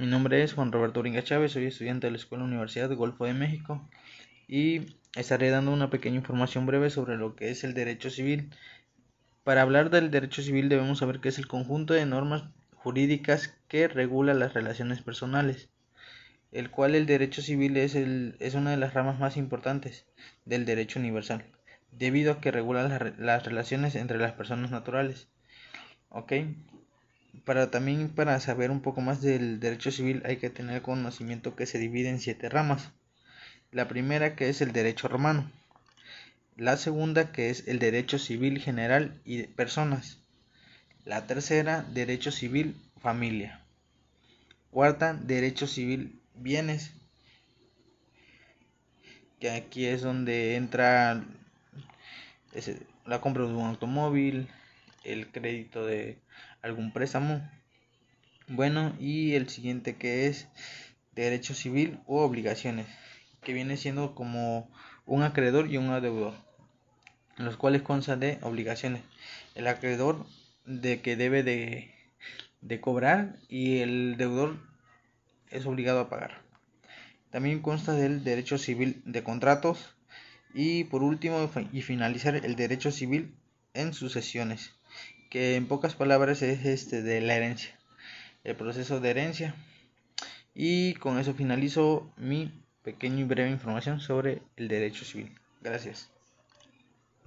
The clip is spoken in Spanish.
Mi nombre es Juan Roberto Bringa Chávez, soy estudiante de la Escuela Universidad de Golfo de México y estaré dando una pequeña información breve sobre lo que es el derecho civil. Para hablar del derecho civil debemos saber que es el conjunto de normas jurídicas que regula las relaciones personales, el cual el derecho civil es, es una de las ramas más importantes del derecho universal, debido a que regula las, las relaciones entre las personas naturales. ¿Ok? Para también para saber un poco más del derecho civil hay que tener conocimiento que se divide en siete ramas. La primera que es el derecho romano. La segunda que es el derecho civil general y de personas. La tercera, derecho civil familia. Cuarta, derecho civil bienes. Que aquí es donde entra la compra de un automóvil, el crédito de algún préstamo. Bueno, y el siguiente que es derecho civil o obligaciones, que viene siendo como un acreedor y un adeudor, los cuales consta de obligaciones. El acreedor de que debe de, de cobrar y el deudor es obligado a pagar. También consta del derecho civil de contratos y por último y finalizar el derecho civil en sucesiones que en pocas palabras es este de la herencia, el proceso de herencia. Y con eso finalizo mi pequeña y breve información sobre el derecho civil. Gracias.